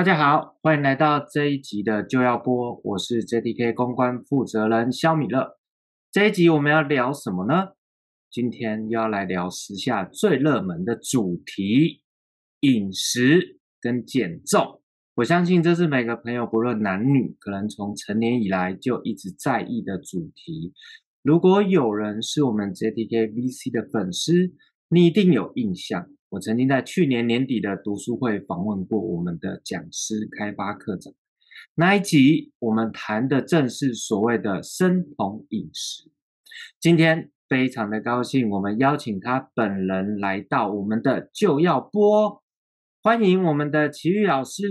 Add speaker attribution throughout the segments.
Speaker 1: 大家好，欢迎来到这一集的就要播，我是 JDK 公关负责人肖米勒。这一集我们要聊什么呢？今天要来聊时下最热门的主题——饮食跟减重。我相信这是每个朋友不论男女，可能从成年以来就一直在意的主题。如果有人是我们 JDK VC 的粉丝，你一定有印象。我曾经在去年年底的读书会访问过我们的讲师开发课长，那一集我们谈的正是所谓的生酮饮食。今天非常的高兴，我们邀请他本人来到我们的就要播。欢迎我们的琦玉老师，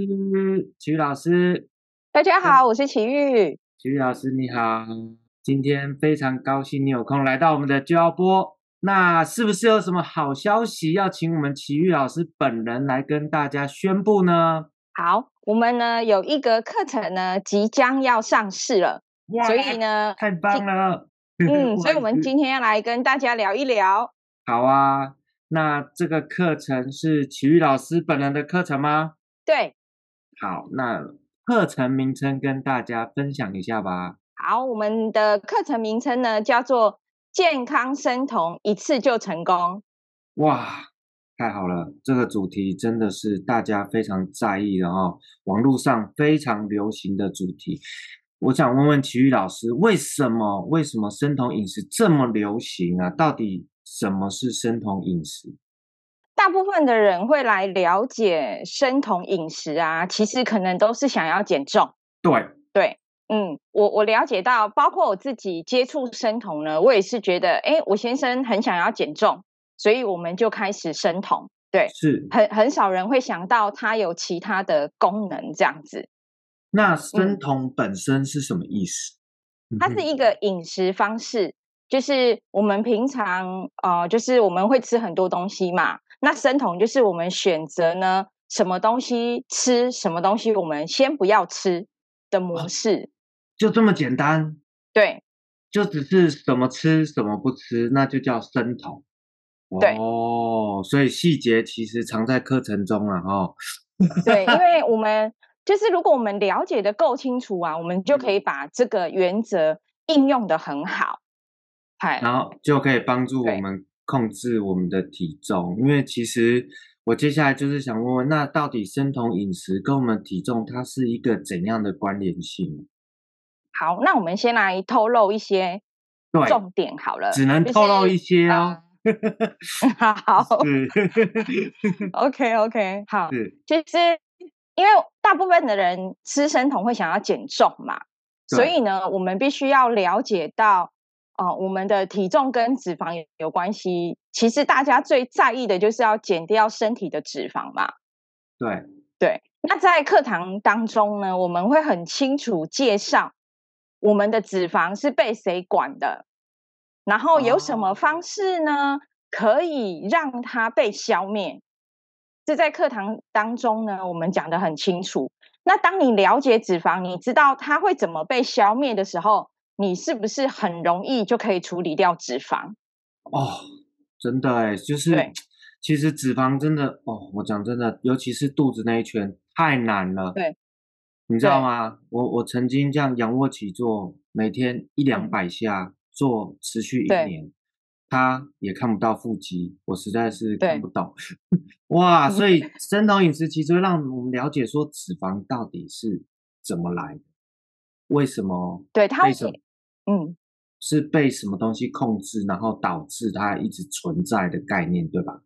Speaker 1: 琦玉老师，
Speaker 2: 大家好，我是琦玉。
Speaker 1: 琦玉老师你好，今天非常高兴你有空来到我们的就要播，那是不是有什么好消息要请我们琦玉老师本人来跟大家宣布呢？
Speaker 2: 好，我们呢有一个课程呢即将要上市了，哇所以呢
Speaker 1: 太棒了，
Speaker 2: 嗯，所以我们今天要来跟大家聊一聊。
Speaker 1: 好啊。那这个课程是琦玉老师本人的课程吗？
Speaker 2: 对。
Speaker 1: 好，那课程名称跟大家分享一下吧。
Speaker 2: 好，我们的课程名称呢叫做“健康生酮，一次就成功”。
Speaker 1: 哇，太好了！这个主题真的是大家非常在意的哦，网络上非常流行的主题。我想问问琦玉老师，为什么为什么生酮饮食这么流行啊？到底？什么是生酮饮食？
Speaker 2: 大部分的人会来了解生酮饮食啊，其实可能都是想要减重。
Speaker 1: 对
Speaker 2: 对，嗯，我我了解到，包括我自己接触生酮呢，我也是觉得，哎，我先生很想要减重，所以我们就开始生酮。对，
Speaker 1: 是
Speaker 2: 很很少人会想到它有其他的功能这样子。
Speaker 1: 那生酮本身是什么意思？
Speaker 2: 嗯，它是一个饮食方式。就是我们平常呃，就是我们会吃很多东西嘛。那生酮就是我们选择呢，什么东西吃，什么东西我们先不要吃的模式。
Speaker 1: 就这么简单？
Speaker 2: 对，
Speaker 1: 就只是什么吃什么不吃，那就叫生酮。
Speaker 2: 对
Speaker 1: 哦，所以细节其实藏在课程中了哦。
Speaker 2: 对，因为我们就是如果我们了解的够清楚啊，我们就可以把这个原则应用的很好。
Speaker 1: 嗨然后就可以帮助我们控制我们的体重，因为其实我接下来就是想问问，那到底生酮饮食跟我们体重它是一个怎样的关联性？
Speaker 2: 好，那我们先来透露一些重点好了，
Speaker 1: 只能透露一些哦。
Speaker 2: 好，OK OK，好，是其实因为大部分的人吃生酮会想要减重嘛，所以呢，我们必须要了解到。哦，我们的体重跟脂肪有有关系。其实大家最在意的就是要减掉身体的脂肪嘛。
Speaker 1: 对
Speaker 2: 对。那在课堂当中呢，我们会很清楚介绍我们的脂肪是被谁管的，然后有什么方式呢，哦、可以让它被消灭。这在课堂当中呢，我们讲的很清楚。那当你了解脂肪，你知道它会怎么被消灭的时候，你是不是很容易就可以处理掉脂肪？
Speaker 1: 哦，真的哎，就是，其实脂肪真的哦，我讲真的，尤其是肚子那一圈太难了。
Speaker 2: 对，
Speaker 1: 你知道吗？我我曾经这样仰卧起坐，每天一两百下，嗯、做持续一年，他也看不到腹肌，我实在是看不懂。哇，所以生酮饮食其实会让我们了解说脂肪到底是怎么来的？为什么？
Speaker 2: 对，它为什么，嗯，
Speaker 1: 是被什么东西控制，然后导致它一直存在的概念，对吧？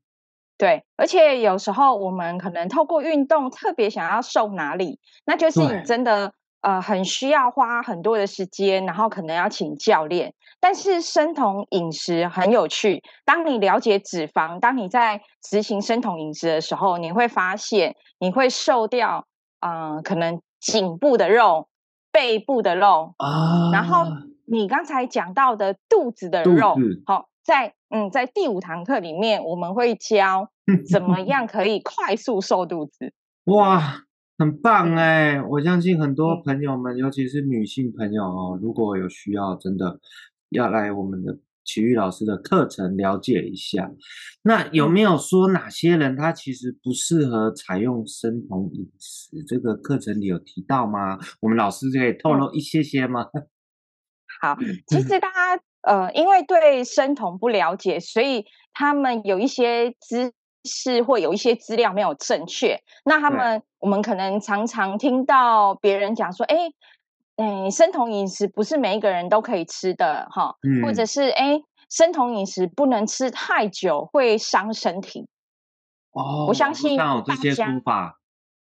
Speaker 2: 对，而且有时候我们可能透过运动特别想要瘦哪里，那就是你真的呃很需要花很多的时间，然后可能要请教练。但是生酮饮食很有趣，当你了解脂肪，当你在执行生酮饮食的时候，你会发现你会瘦掉啊、呃，可能颈部的肉、背部的肉
Speaker 1: 啊，
Speaker 2: 然后你刚才讲到的肚子的肉，好、哦，在嗯，在第五堂课里面我们会教 怎么样可以快速瘦肚子。
Speaker 1: 哇，很棒哎！我相信很多朋友们，尤其是女性朋友哦，如果有需要，真的。要来我们的琦玉老师的课程了解一下，那有没有说哪些人他其实不适合采用生酮饮食？这个课程里有提到吗？我们老师可以透露一些些吗？
Speaker 2: 好，其实大家呃，因为对生酮不了解，所以他们有一些知识或有一些资料没有正确。那他们我们可能常常听到别人讲说，哎。嗯，生酮饮食不是每一个人都可以吃的哈，嗯、或者是哎，生酮饮食不能吃太久，会伤身体。
Speaker 1: 哦，
Speaker 2: 我相信
Speaker 1: 这些说法。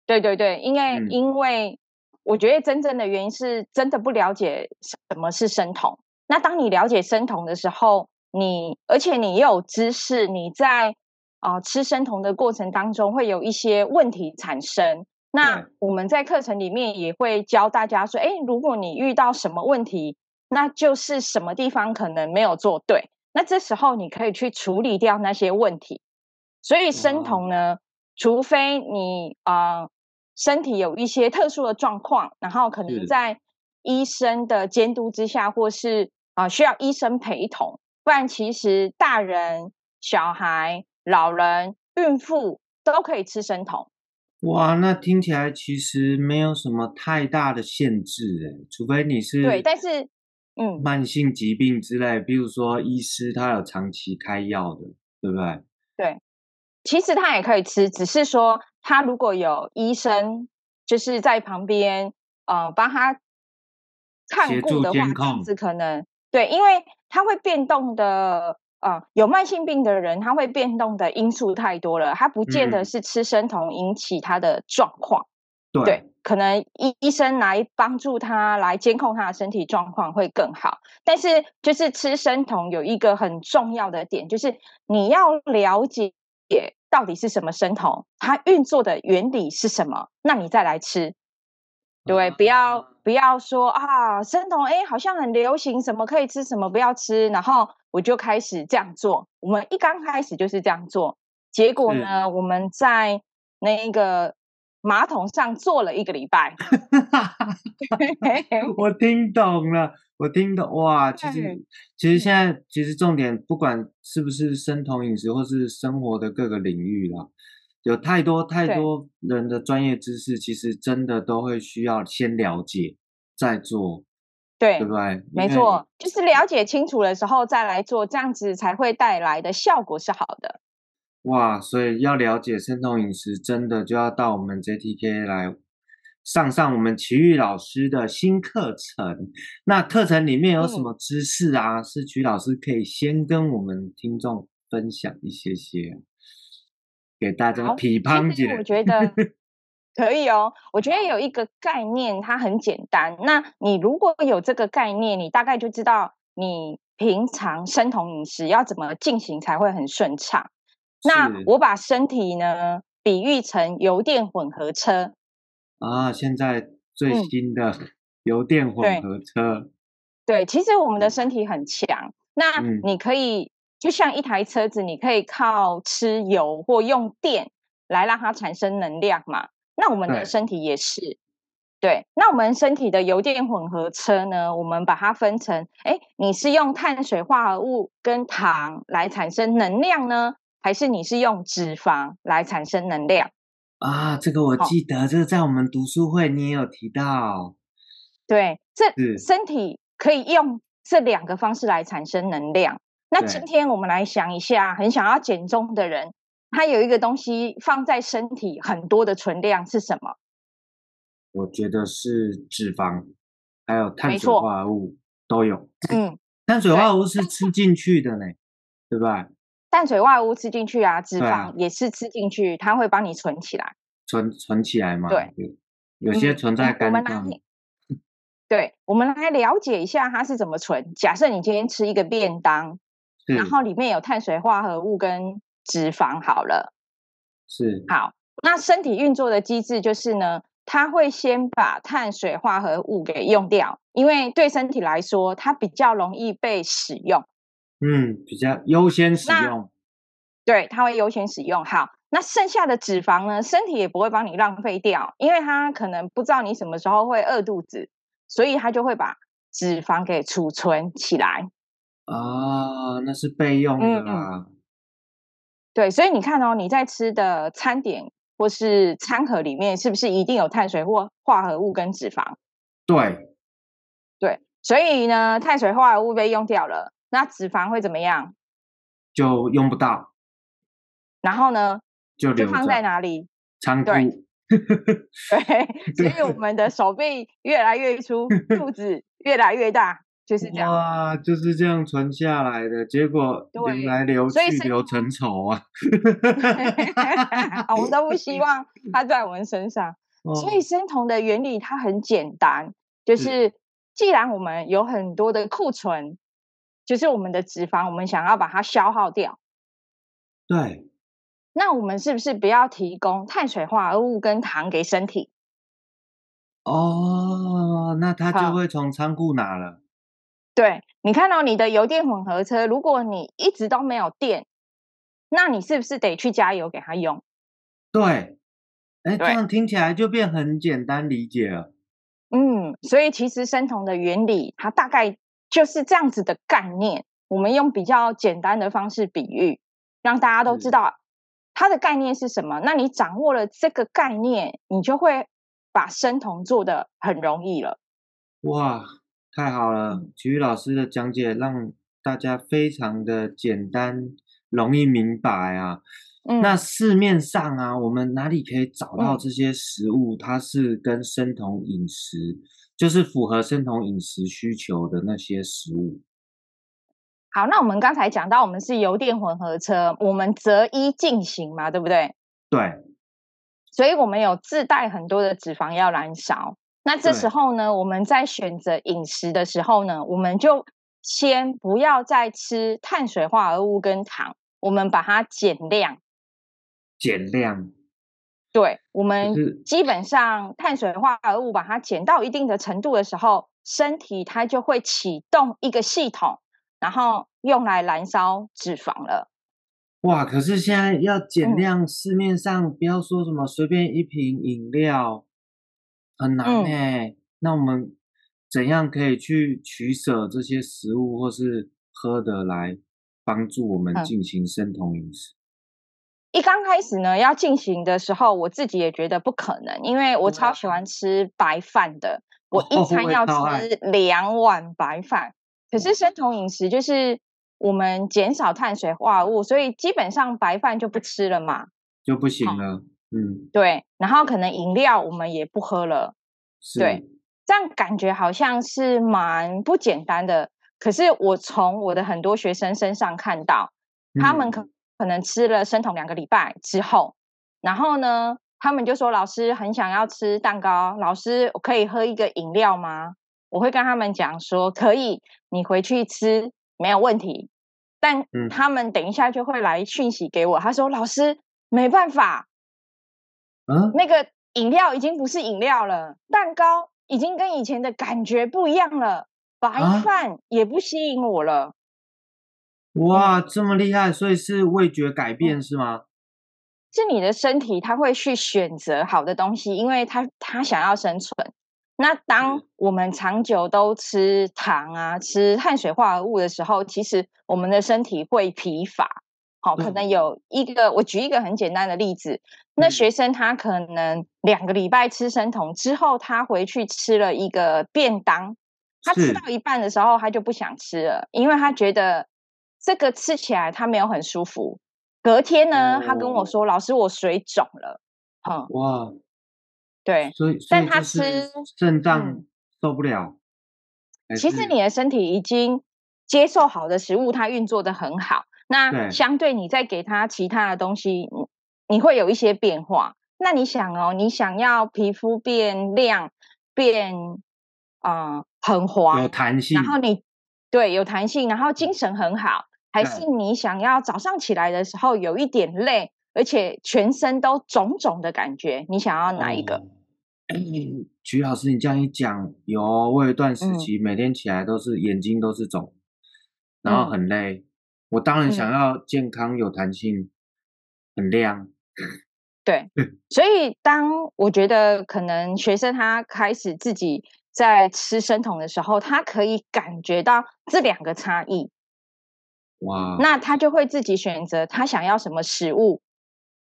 Speaker 2: 对对对，因为、
Speaker 1: 嗯、
Speaker 2: 因为我觉得真正的原因是真的不了解什么是生酮。那当你了解生酮的时候，你而且你也有知识，你在啊、呃、吃生酮的过程当中会有一些问题产生。那我们在课程里面也会教大家说，哎，如果你遇到什么问题，那就是什么地方可能没有做对，那这时候你可以去处理掉那些问题。所以生酮呢，嗯、除非你啊、呃、身体有一些特殊的状况，然后可能在医生的监督之下，或是啊、呃、需要医生陪同，不然其实大人、小孩、老人、孕妇都可以吃生酮。
Speaker 1: 哇，那听起来其实没有什么太大的限制诶，除非你是
Speaker 2: 对，但是嗯，
Speaker 1: 慢性疾病之类，嗯、比如说医师他有长期开药的，对不对？
Speaker 2: 对，其实他也可以吃，只是说他如果有医生就是在旁边呃帮他看顾的话，这样子可能对，因为它会变动的。啊、呃，有慢性病的人，他会变动的因素太多了，他不见得是吃生酮引起他的状况。
Speaker 1: 嗯、对，
Speaker 2: 对，可能医医生来帮助他来监控他的身体状况会更好。但是，就是吃生酮有一个很重要的点，就是你要了解到底是什么生酮，它运作的原理是什么，那你再来吃。对，不要不要说啊，生酮哎，好像很流行，什么可以吃，什么不要吃，然后我就开始这样做。我们一刚开始就是这样做，结果呢，是我们在那个马桶上坐了一个礼拜。
Speaker 1: 我听懂了，我听懂哇！其实其实现在其实重点，不管是不是生酮饮食，或是生活的各个领域啦。有太多太多人的专业知识，其实真的都会需要先了解再做，对，对不对？
Speaker 2: 没错，就是了解清楚的时候再来做，这样子才会带来的效果是好的。
Speaker 1: 哇，所以要了解生酮饮食，真的就要到我们 JTK 来上上我们琦玉老师的新课程。那课程里面有什么知识啊？嗯、是琦老师可以先跟我们听众分享一些些。给大家批判一下，
Speaker 2: 我觉得 可以哦。我觉得有一个概念，它很简单。那你如果有这个概念，你大概就知道你平常生酮饮食要怎么进行才会很顺畅。那我把身体呢比喻成油电混合车
Speaker 1: 啊，现在最新的油电混合车。
Speaker 2: 嗯、对，对，其实我们的身体很强。那你可以。就像一台车子，你可以靠吃油或用电来让它产生能量嘛？那我们的身体也是，对，对。那我们身体的油电混合车呢？我们把它分成，哎，你是用碳水化合物跟糖来产生能量呢，还是你是用脂肪来产生能量？
Speaker 1: 啊，这个我记得，哦、这个在我们读书会你也有提到。
Speaker 2: 对，这身体可以用这两个方式来产生能量。那今天我们来想一下，很想要减重的人，他有一个东西放在身体很多的存量是什么？
Speaker 1: 我觉得是脂肪，还有碳水化合物都有。
Speaker 2: 嗯，
Speaker 1: 碳水化合物是吃进去的呢，对吧？
Speaker 2: 碳水化合物吃进去啊，脂肪也是吃进去，它会帮你存起来。
Speaker 1: 存存起来嘛？
Speaker 2: 对，
Speaker 1: 有些存在肝脏。
Speaker 2: 对，我们来了解一下它是怎么存。假设你今天吃一个便当，然后里面有碳水化合物跟脂肪，好了，
Speaker 1: 是
Speaker 2: 好。那身体运作的机制就是呢，它会先把碳水化合物给用掉，因为对身体来说，它比较容易被使用。
Speaker 1: 嗯，比较优先使用。
Speaker 2: 对，它会优先使用。好，那剩下的脂肪呢，身体也不会帮你浪费掉，因为它可能不知道你什么时候会饿肚子，所以它就会把脂肪给储存起来。
Speaker 1: 啊，那是备用的啦。嗯。
Speaker 2: 对，所以你看哦，你在吃的餐点。或是餐盒里面是不是一定有碳水或化合物跟脂肪？
Speaker 1: 对，
Speaker 2: 对，所以呢，碳水化合物被用掉了，那脂肪会怎么样？
Speaker 1: 就用不到。
Speaker 2: 然后呢？
Speaker 1: 就
Speaker 2: 就放在哪里？
Speaker 1: 仓库。
Speaker 2: 对，对，所以我们的手臂越来越粗，肚子越来越大。就是这样
Speaker 1: 哇，就是这样传下来的，结果流来流去流成仇啊！
Speaker 2: 我们都不希望它在我们身上。哦、所以生酮的原理它很简单，就是既然我们有很多的库存，就是我们的脂肪，我们想要把它消耗掉。
Speaker 1: 对。
Speaker 2: 那我们是不是不要提供碳水化合物跟糖给身体？
Speaker 1: 哦，那它就会从仓库拿了。
Speaker 2: 对，你看到你的油电混合车，如果你一直都没有电，那你是不是得去加油给它用？
Speaker 1: 对，哎，这样听起来就变很简单理解了。
Speaker 2: 嗯，所以其实生酮的原理，它大概就是这样子的概念。我们用比较简单的方式比喻，让大家都知道它的概念是什么。那你掌握了这个概念，你就会把生酮做得很容易了。
Speaker 1: 哇！太好了，体育老师的讲解让大家非常的简单，容易明白啊。嗯、那市面上啊，我们哪里可以找到这些食物？它是跟生酮饮食，就是符合生酮饮食需求的那些食物。
Speaker 2: 好，那我们刚才讲到，我们是油电混合车，我们择一进行嘛，对不对？
Speaker 1: 对。
Speaker 2: 所以我们有自带很多的脂肪要燃烧。那这时候呢，我们在选择饮食的时候呢，我们就先不要再吃碳水化合物跟糖，我们把它减量。
Speaker 1: 减量。
Speaker 2: 对，我们基本上碳水化合物把它减到一定的程度的时候，身体它就会启动一个系统，然后用来燃烧脂肪了。
Speaker 1: 哇！可是现在要减量，嗯、市面上不要说什么随便一瓶饮料。很难哎、嗯，那我们怎样可以去取舍这些食物或是喝的来帮助我们进行生酮饮食？
Speaker 2: 一刚开始呢，要进行的时候，我自己也觉得不可能，因为我超喜欢吃白饭的，我一餐要吃两碗白饭。可是生酮饮食就是我们减少碳水化合物，所以基本上白饭就不吃了嘛，
Speaker 1: 就不行了。嗯，
Speaker 2: 对，然后可能饮料我们也不喝了，对，这样感觉好像是蛮不简单的。可是我从我的很多学生身上看到，他们可可能吃了生酮两个礼拜之后，然后呢，他们就说老师很想要吃蛋糕，老师我可以喝一个饮料吗？我会跟他们讲说可以，你回去吃没有问题。但他们等一下就会来讯息给我，他说老师没办法。
Speaker 1: 嗯，
Speaker 2: 那个饮料已经不是饮料了，蛋糕已经跟以前的感觉不一样了，白饭也不吸引我了。
Speaker 1: 哇，这么厉害！所以是味觉改变是吗？
Speaker 2: 是你的身体它会去选择好的东西，因为它它想要生存。那当我们长久都吃糖啊、吃碳水化合物的时候，其实我们的身体会疲乏。好，可能有一个，我举一个很简单的例子。那学生他可能两个礼拜吃生酮之后，他回去吃了一个便当，他吃到一半的时候，他就不想吃了，因为他觉得这个吃起来他没有很舒服。隔天呢，他跟我说：“老师，我水肿了。”嗯，
Speaker 1: 哇，
Speaker 2: 对，
Speaker 1: 所以
Speaker 2: 但他吃
Speaker 1: 肾脏受不了。
Speaker 2: 嗯、其实你的身体已经接受好的食物，它运作的很好。那相对你再给他其他的东西，你你会有一些变化。那你想哦，你想要皮肤变亮、变啊、呃、很滑、
Speaker 1: 有弹性，
Speaker 2: 然后你对有弹性，然后精神很好，还是你想要早上起来的时候有一点累，而且全身都肿肿的感觉？你想要哪一
Speaker 1: 个？曲老师，你这样一讲，有我有一段时期、嗯、每天起来都是眼睛都是肿，然后很累。嗯我当然想要健康、有弹性、嗯、很亮。
Speaker 2: 对，所以当我觉得可能学生他开始自己在吃生酮的时候，他可以感觉到这两个差异。
Speaker 1: 哇！
Speaker 2: 那他就会自己选择他想要什么食物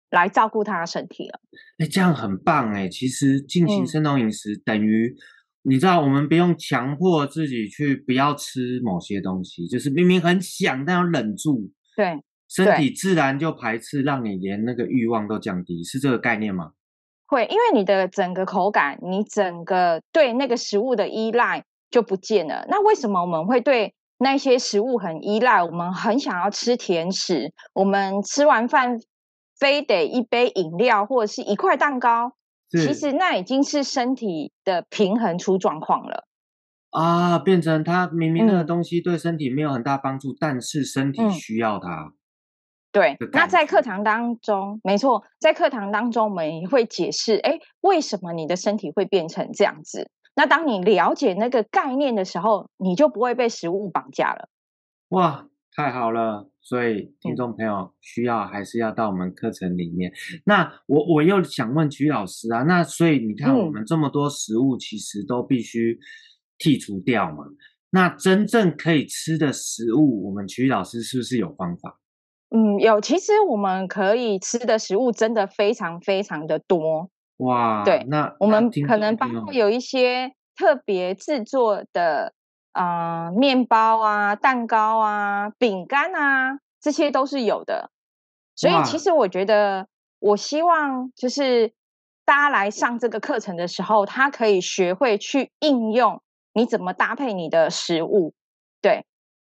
Speaker 2: 来照顾他的身体了。
Speaker 1: 哎，这样很棒哎！其实进行生酮饮食等于。你知道，我们不用强迫自己去不要吃某些东西，就是明明很想，但要忍住。
Speaker 2: 对，
Speaker 1: 身体自然就排斥，让你连那个欲望都降低，是这个概念吗？
Speaker 2: 会，因为你的整个口感，你整个对那个食物的依赖就不见了。那为什么我们会对那些食物很依赖？我们很想要吃甜食，我们吃完饭非得一杯饮料或者是一块蛋糕。其实那已经是身体的平衡出状况了
Speaker 1: 啊，变成它明明那个东西对身体没有很大帮助，嗯，但是身体需要它。
Speaker 2: 对，那在课堂当中，没错，在课堂当中我们也会解释，哎，为什么你的身体会变成这样子？那当你了解那个概念的时候，你就不会被食物绑架了。
Speaker 1: 哇！太好了，所以听众朋友需要还是要到我们课程里面。嗯、那我我又想问曲老师啊，那所以你看我们这么多食物其实都必须剔除掉嘛？嗯、那真正可以吃的食物，我们曲老师是不是有方法？
Speaker 2: 嗯，有。其实我们可以吃的食物真的非常非常的多。
Speaker 1: 哇，
Speaker 2: 对，
Speaker 1: 那
Speaker 2: 我们可能包括有一些特别制作的。啊、呃，面包啊，蛋糕啊，饼干啊，这些都是有的。所以其实我觉得，我希望就是大家来上这个课程的时候，他可以学会去应用你怎么搭配你的食物。对，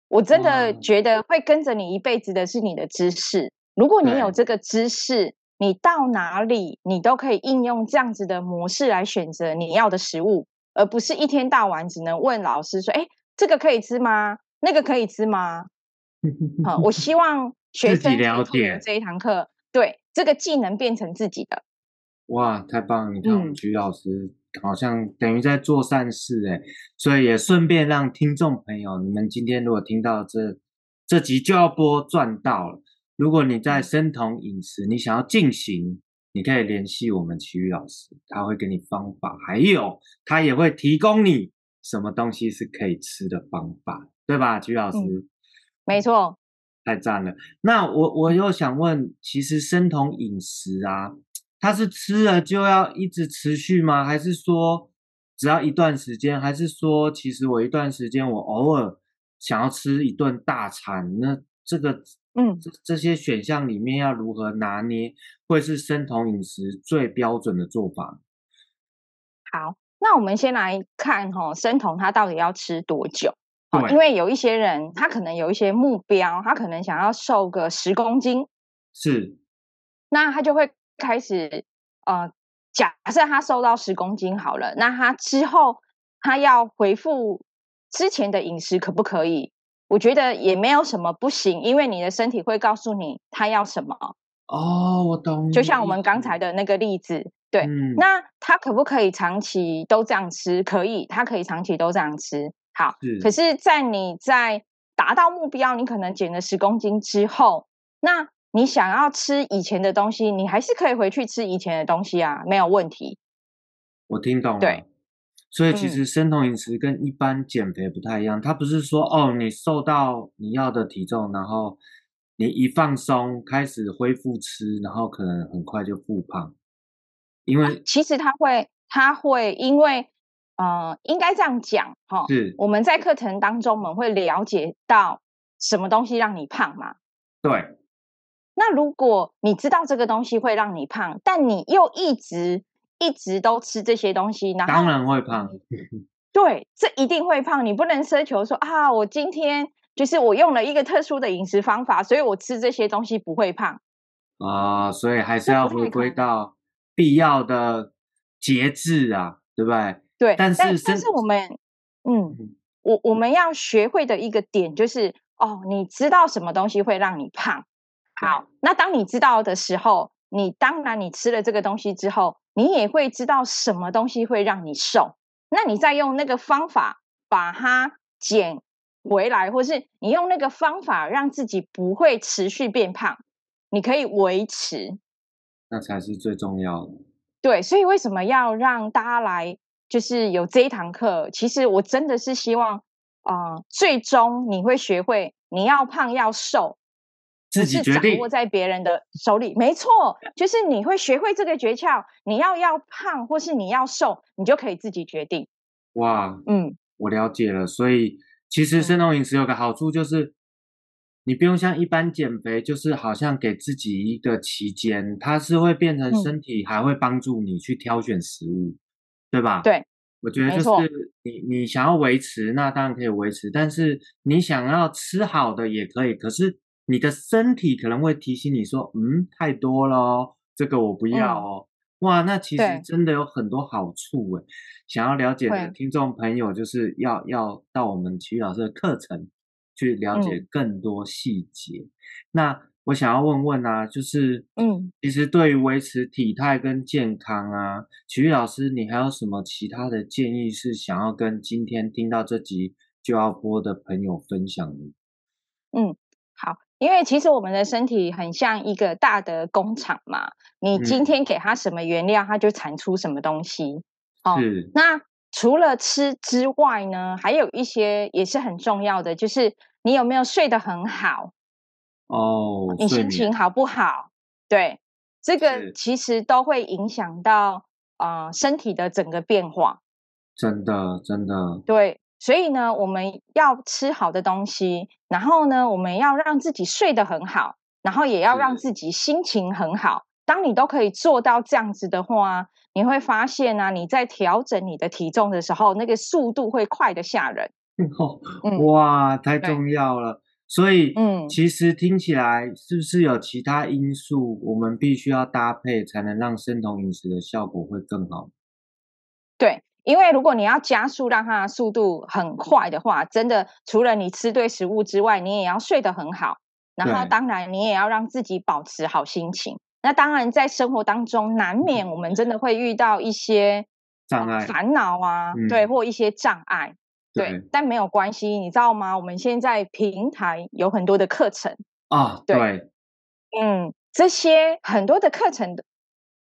Speaker 2: 我真的觉得会跟着你一辈子的是你的知识。如果你有这个知识，你到哪里你都可以应用这样子的模式来选择你要的食物。而不是一天到晚只能问老师说：“哎，这个可以吃吗？那个可以吃吗？”好，我希望 学生了解这一堂课，对这个技能变成自己的。
Speaker 1: 哇，太棒了！你看，我们曲老师好像等于在做善事哎，所以也顺便让听众朋友，你们今天如果听到这这集就要播赚到了。如果你在生酮饮食，你想要进行。你可以联系我们曲老师，他会给你方法，还有他也会提供你什么东西是可以吃的方法，对吧？曲老师，
Speaker 2: 嗯、没错，
Speaker 1: 太赞了。那我我又想问，其实生酮饮食啊，它是吃了就要一直持续吗？还是说只要一段时间？还是说其实我一段时间我偶尔想要吃一顿大餐？那这个？嗯，这这些选项里面要如何拿捏，会是生酮饮食最标准的做法？
Speaker 2: 好，那我们先来看哈、哦，生酮它到底要吃多久？哦，因为有一些人他可能有一些目标，他可能想要瘦个十公斤，
Speaker 1: 是，
Speaker 2: 那他就会开始呃，假设他瘦到十公斤好了，那他之后他要回复之前的饮食可不可以？我觉得也没有什么不行，因为你的身体会告诉你他要什么。
Speaker 1: 哦，我懂。
Speaker 2: 就像我们刚才的那个例子，对。嗯。那他可不可以长期都这样吃？可以，他可以长期都这样吃。好。是。可是，在你在达到目标，你可能减了十公斤之后，那你想要吃以前的东西，你还是可以回去吃以前的东西啊，没有问题。
Speaker 1: 我听懂了。
Speaker 2: 对。
Speaker 1: 所以其实生酮饮食跟一般减肥不太一样，它不是说哦，你瘦到你要的体重，然后你一放松开始恢复吃，然后可能很快就复胖。因为
Speaker 2: 其实它会，它会因为呃，应该这样讲哈，是我们在课程当中我们会了解到什么东西让你胖嘛？
Speaker 1: 对。
Speaker 2: 那如果你知道这个东西会让你胖，但你又一直一直都吃这些东西，然后
Speaker 1: 当然会胖。
Speaker 2: 对，这一定会胖。你不能奢求说啊，我今天就是我用了一个特殊的饮食方法，所以我吃这些东西不会胖
Speaker 1: 啊。所以还是要回归到必要的节制啊，对不对？
Speaker 2: 对，
Speaker 1: 但是
Speaker 2: 但，但是我们，嗯，我我们要学会的一个点就是，哦，你知道什么东西会让你胖？好，那当你知道的时候，你当然你吃了这个东西之后，你也会知道什么东西会让你瘦。那你再用那个方法把它减回来，或是你用那个方法让自己不会持续变胖，你可以维持，
Speaker 1: 那才是最重要的。
Speaker 2: 对，所以为什么要让大家来，就是有这一堂课？其实我真的是希望，啊、呃，最终你会学会，你要胖要瘦。
Speaker 1: 自己决定，
Speaker 2: 掌握在别人的手里，没错，就是你会学会这个诀窍。你要要胖，或是你要瘦，你就可以自己决定。
Speaker 1: 哇，嗯，我了解了。所以其实生酮饮食有个好处，就是、嗯、你不用像一般减肥，就是好像给自己一个期间，它是会变成身体还会帮助你去挑选食物，嗯、对吧？
Speaker 2: 对，
Speaker 1: 我觉得就是你你想要维持，那当然可以维持，但是你想要吃好的也可以，可是。你的身体可能会提醒你说：“嗯，太多了哦，这个我不要哦。嗯”哇，那其实真的有很多好处诶。想要了解的听众朋友，就是要要到我们琦玉老师的课程去了解更多细节。嗯、那我想要问问啊，就是嗯，其实对于维持体态跟健康啊，琦玉老师，你还有什么其他的建议是想要跟今天听到这集就要播的朋友分享的？嗯。
Speaker 2: 因为其实我们的身体很像一个大的工厂嘛，你今天给它什么原料，它就产出什么东西。哦，那除了吃之外呢，还有一些也是很重要的，就是你有没有睡得很好？
Speaker 1: 哦，
Speaker 2: 你心情好不好？对，这个其实都会影响到呃身体的整个变化。
Speaker 1: 真的，真的。
Speaker 2: 对。所以呢，我们要吃好的东西，然后呢，我们要让自己睡得很好，然后也要让自己心情很好。当你都可以做到这样子的话，你会发现啊，你在调整你的体重的时候，那个速度会快得吓人。
Speaker 1: 哦，哇，太重要了。所以，嗯，其实听起来是不是有其他因素，我们必须要搭配，才能让生酮饮食的效果会更好？
Speaker 2: 对。因为如果你要加速让它的速度很快的话，真的除了你吃对食物之外，你也要睡得很好。然后当然你也要让自己保持好心情。那当然在生活当中难免我们真的会遇到一些
Speaker 1: 障碍、
Speaker 2: 烦恼啊，嗯、对，或一些障碍，对，对。但没有关系，你知道吗？我们现在平台有很多的课程
Speaker 1: 啊，对，对
Speaker 2: 嗯，这些很多的课程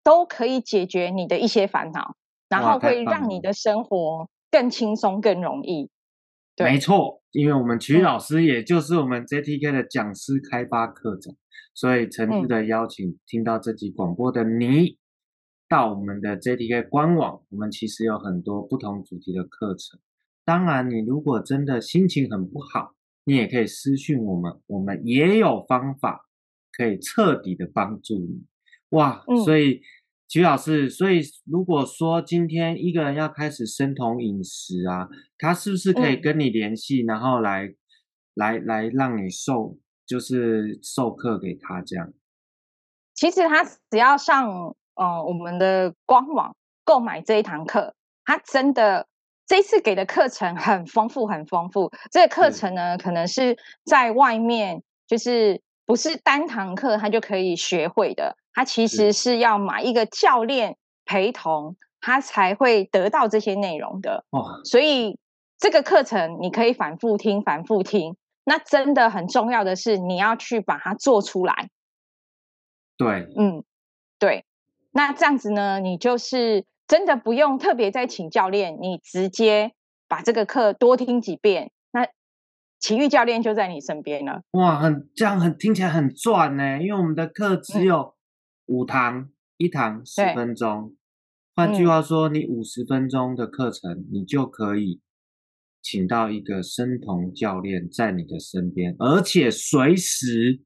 Speaker 2: 都可以解决你的一些烦恼。然后会让你的生活更轻松、更容易。对，
Speaker 1: 没错，因为我们琦玉老师也就是我们 JTK 的讲师开发课程，所以诚挚的邀请听到这集广播的你，到我们的 JTK 官网。我们其实有很多不同主题的课程。当然，你如果真的心情很不好，你也可以私讯我们，我们也有方法可以彻底的帮助你。哇，所以。琦玉老师，所以如果说今天一个人要开始生酮饮食啊，他是不是可以跟你联系，嗯、然后来来来让你授，就是授课给他这样？
Speaker 2: 其实他只要上呃我们的官网购买这一堂课，他真的这次给的课程很丰富，很丰富。这个课程呢，可能是在外面就是不是单堂课，他就可以学会的。他其实是要买一个教练陪同，他才会得到这些内容的。哦，所以这个课程你可以反复听，反复听。那真的很重要的是，你要去把它做出来。
Speaker 1: 对，
Speaker 2: 嗯，对。那这样子呢，你就是真的不用特别再请教练，你直接把这个课多听几遍，那体育教练就在你身边了。
Speaker 1: 哇，很这样很听起来很赚呢，因为我们的课只有、嗯。五堂，一堂十分钟。换句话说，你五十分钟的课程，你就可以请到一个生酮教练在你的身边，而且随时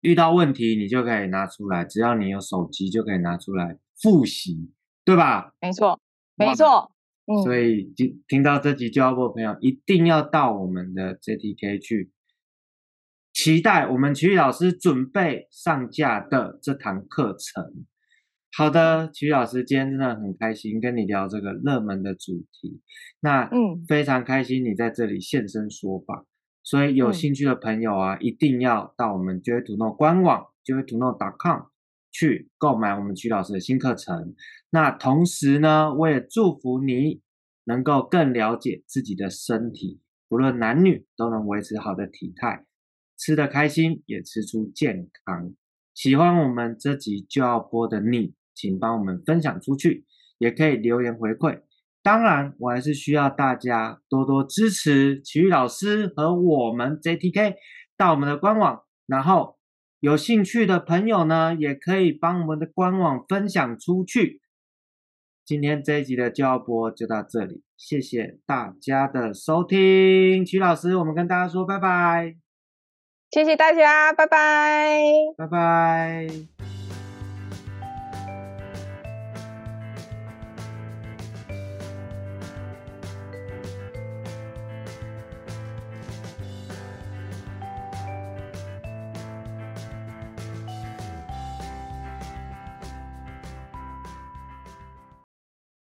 Speaker 1: 遇到问题，你就可以拿出来，只要你有手机就可以拿出来复习，对吧？
Speaker 2: 没错，没错。嗯，
Speaker 1: 所以听听到这集就要播的朋友，一定要到我们的 JTK 去，期待我们曲曲老师准备上架的这堂课程。好的，曲曲老师，今天真的很开心跟你聊这个热门的主题。那嗯，非常开心你在这里现身说法。所以有兴趣的朋友啊，嗯、一定要到我们 to Know 官网 joytoknow.com 去购买我们曲老师的新课程。那同时呢，我也祝福你能够更了解自己的身体，不论男女都能维持好的体态，吃得开心也吃出健康。喜欢我们这集就要播的你，请帮我们分享出去，也可以留言回馈。当然，我还是需要大家多多支持曲曲老师和我们 JTK 到我们的官网，然后有兴趣的朋友呢，也可以帮我们的官网分享出去。今天这一集的就要播就到这里，谢谢大家的收听，曲老师，我们跟大家说拜拜，
Speaker 2: 谢谢大家，拜拜，
Speaker 1: 拜拜。